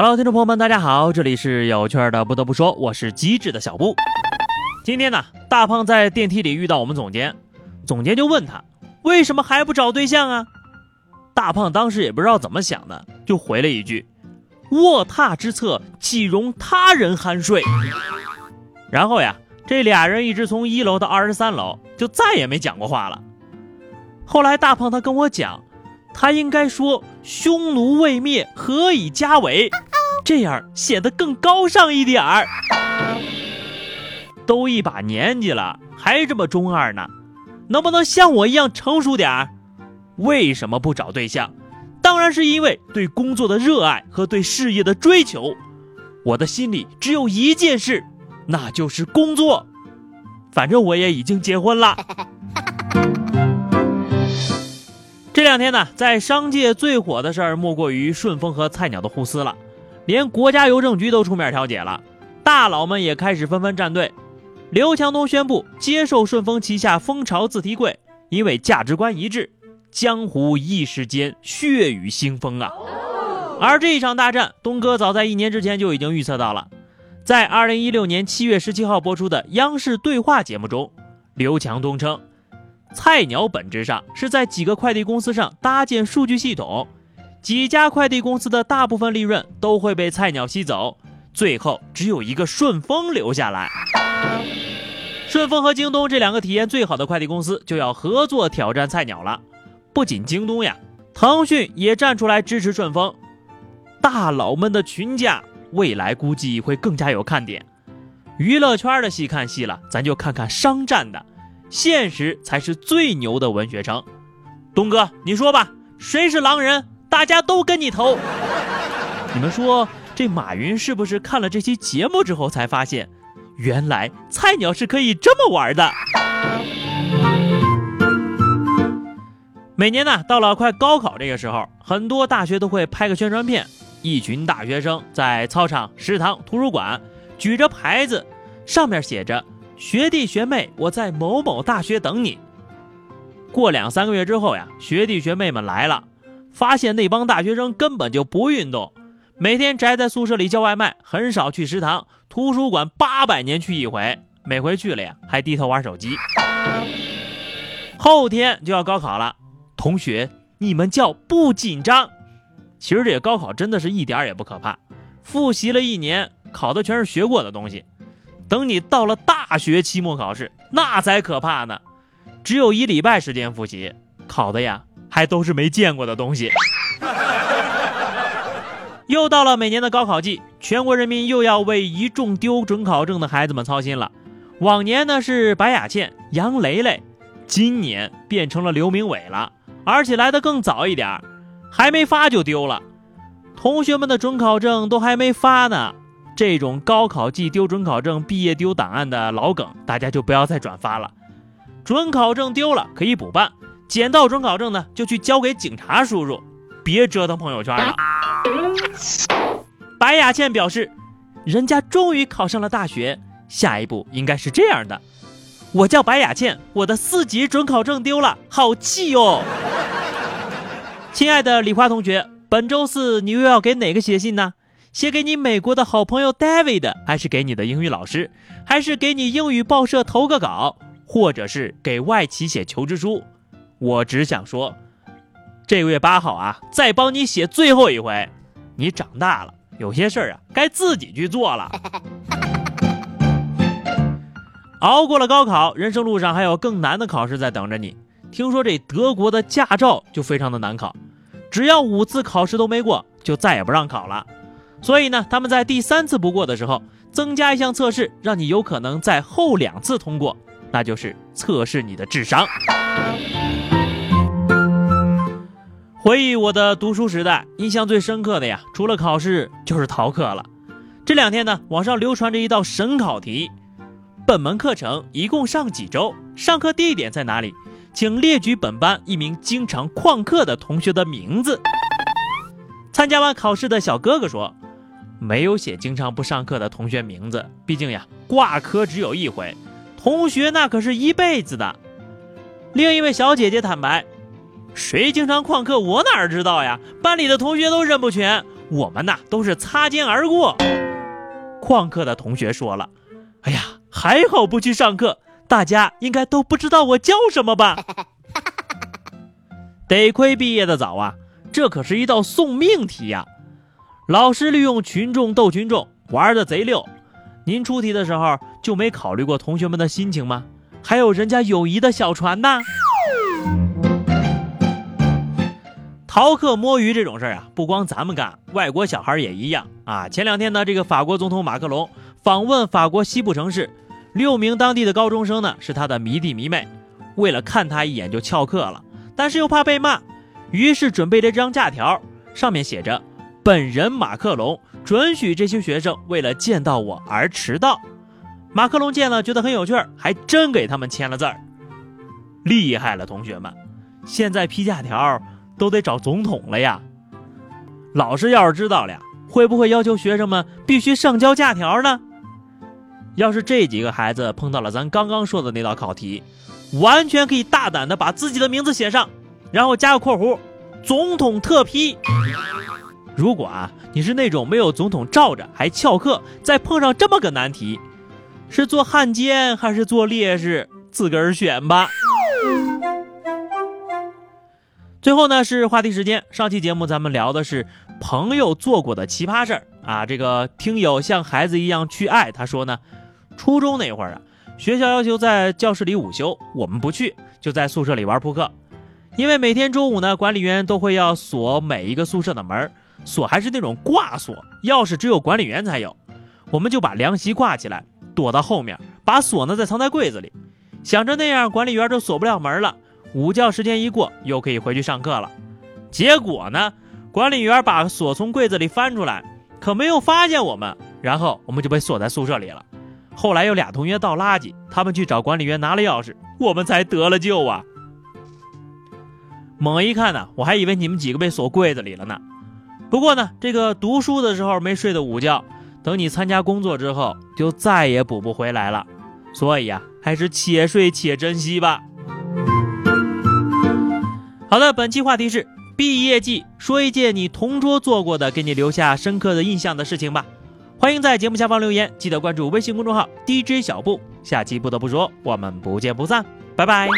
Hello，听众朋友们，大家好，这里是有趣的。不得不说，我是机智的小布。今天呢，大胖在电梯里遇到我们总监，总监就问他为什么还不找对象啊？大胖当时也不知道怎么想的，就回了一句：“卧榻之侧岂容他人酣睡。”然后呀，这俩人一直从一楼到二十三楼，就再也没讲过话了。后来大胖他跟我讲。他应该说“匈奴未灭，何以家为”，这样显得更高尚一点儿。都一把年纪了，还这么中二呢？能不能像我一样成熟点儿？为什么不找对象？当然是因为对工作的热爱和对事业的追求。我的心里只有一件事，那就是工作。反正我也已经结婚了。这两天呢，在商界最火的事儿莫过于顺丰和菜鸟的互撕了，连国家邮政局都出面调解了，大佬们也开始纷纷站队。刘强东宣布接受顺丰旗下蜂巢自提柜，因为价值观一致，江湖一时间血雨腥风啊！而这一场大战，东哥早在一年之前就已经预测到了，在二零一六年七月十七号播出的央视对话节目中，刘强东称。菜鸟本质上是在几个快递公司上搭建数据系统，几家快递公司的大部分利润都会被菜鸟吸走，最后只有一个顺丰留下来。顺丰和京东这两个体验最好的快递公司就要合作挑战菜鸟了。不仅京东呀，腾讯也站出来支持顺丰。大佬们的群架，未来估计会更加有看点。娱乐圈的戏看戏了，咱就看看商战的。现实才是最牛的文学城，东哥，你说吧，谁是狼人？大家都跟你投。你们说这马云是不是看了这期节目之后才发现，原来菜鸟是可以这么玩的？每年呢，到了快高考这个时候，很多大学都会拍个宣传片，一群大学生在操场、食堂、图书馆举着牌子，上面写着。学弟学妹，我在某某大学等你。过两三个月之后呀，学弟学妹们来了，发现那帮大学生根本就不运动，每天宅在宿舍里叫外卖，很少去食堂、图书馆，八百年去一回，每回去了呀，还低头玩手机。后天就要高考了，同学，你们叫不紧张？其实这个高考真的是一点也不可怕，复习了一年，考的全是学过的东西。等你到了大学期末考试，那才可怕呢！只有一礼拜时间复习，考的呀还都是没见过的东西。又到了每年的高考季，全国人民又要为一众丢准考证的孩子们操心了。往年呢是白雅倩、杨蕾蕾，今年变成了刘明伟了，而且来的更早一点儿，还没发就丢了。同学们的准考证都还没发呢。这种高考季丢准考证、毕业丢档案的老梗，大家就不要再转发了。准考证丢了可以补办，捡到准考证呢就去交给警察叔叔，别折腾朋友圈了。白雅倩表示，人家终于考上了大学，下一步应该是这样的：我叫白雅倩，我的四级准考证丢了，好气哟！亲爱的李花同学，本周四你又要给哪个写信呢？写给你美国的好朋友 David，还是给你的英语老师，还是给你英语报社投个稿，或者是给外企写求职书？我只想说，这个月八号啊，再帮你写最后一回。你长大了，有些事儿啊，该自己去做了。熬过了高考，人生路上还有更难的考试在等着你。听说这德国的驾照就非常的难考，只要五次考试都没过，就再也不让考了。所以呢，他们在第三次不过的时候，增加一项测试，让你有可能在后两次通过，那就是测试你的智商。回忆我的读书时代，印象最深刻的呀，除了考试就是逃课了。这两天呢，网上流传着一道神考题：本门课程一共上几周？上课地点在哪里？请列举本班一名经常旷课的同学的名字。参加完考试的小哥哥说。没有写经常不上课的同学名字，毕竟呀，挂科只有一回，同学那可是一辈子的。另一位小姐姐坦白，谁经常旷课我哪知道呀？班里的同学都认不全，我们呐都是擦肩而过。旷课的同学说了：“哎呀，还好不去上课，大家应该都不知道我叫什么吧？” 得亏毕业的早啊，这可是一道送命题呀！老师利用群众斗群众，玩的贼溜。您出题的时候就没考虑过同学们的心情吗？还有人家友谊的小船呢。逃课摸鱼这种事儿啊，不光咱们干，外国小孩也一样啊。前两天呢，这个法国总统马克龙访问法国西部城市，六名当地的高中生呢是他的迷弟迷妹，为了看他一眼就翘课了，但是又怕被骂，于是准备这张假条，上面写着：“本人马克龙准许这些学生为了见到我而迟到。”马克龙见了觉得很有趣，还真给他们签了字儿。厉害了，同学们！现在批假条。都得找总统了呀！老师要是知道了呀，会不会要求学生们必须上交假条呢？要是这几个孩子碰到了咱刚刚说的那道考题，完全可以大胆的把自己的名字写上，然后加个括弧，总统特批。如果啊，你是那种没有总统罩着还翘课，再碰上这么个难题，是做汉奸还是做烈士，自个儿选吧。最后呢是话题时间。上期节目咱们聊的是朋友做过的奇葩事儿啊。这个听友像孩子一样去爱，他说呢，初中那会儿啊，学校要求在教室里午休，我们不去，就在宿舍里玩扑克。因为每天中午呢，管理员都会要锁每一个宿舍的门，锁还是那种挂锁，钥匙只有管理员才有。我们就把凉席挂起来，躲到后面，把锁呢再藏在柜子里，想着那样管理员就锁不了门了。午觉时间一过，又可以回去上课了。结果呢，管理员把锁从柜子里翻出来，可没有发现我们，然后我们就被锁在宿舍里了。后来有俩同学倒垃圾，他们去找管理员拿了钥匙，我们才得了救啊。猛一看呢，我还以为你们几个被锁柜子里了呢。不过呢，这个读书的时候没睡的午觉，等你参加工作之后，就再也补不回来了。所以呀，还是且睡且珍惜吧。好的，本期话题是毕业季，说一件你同桌做过的，给你留下深刻的印象的事情吧。欢迎在节目下方留言，记得关注微信公众号 DJ 小布。下期不得不说，我们不见不散，拜拜。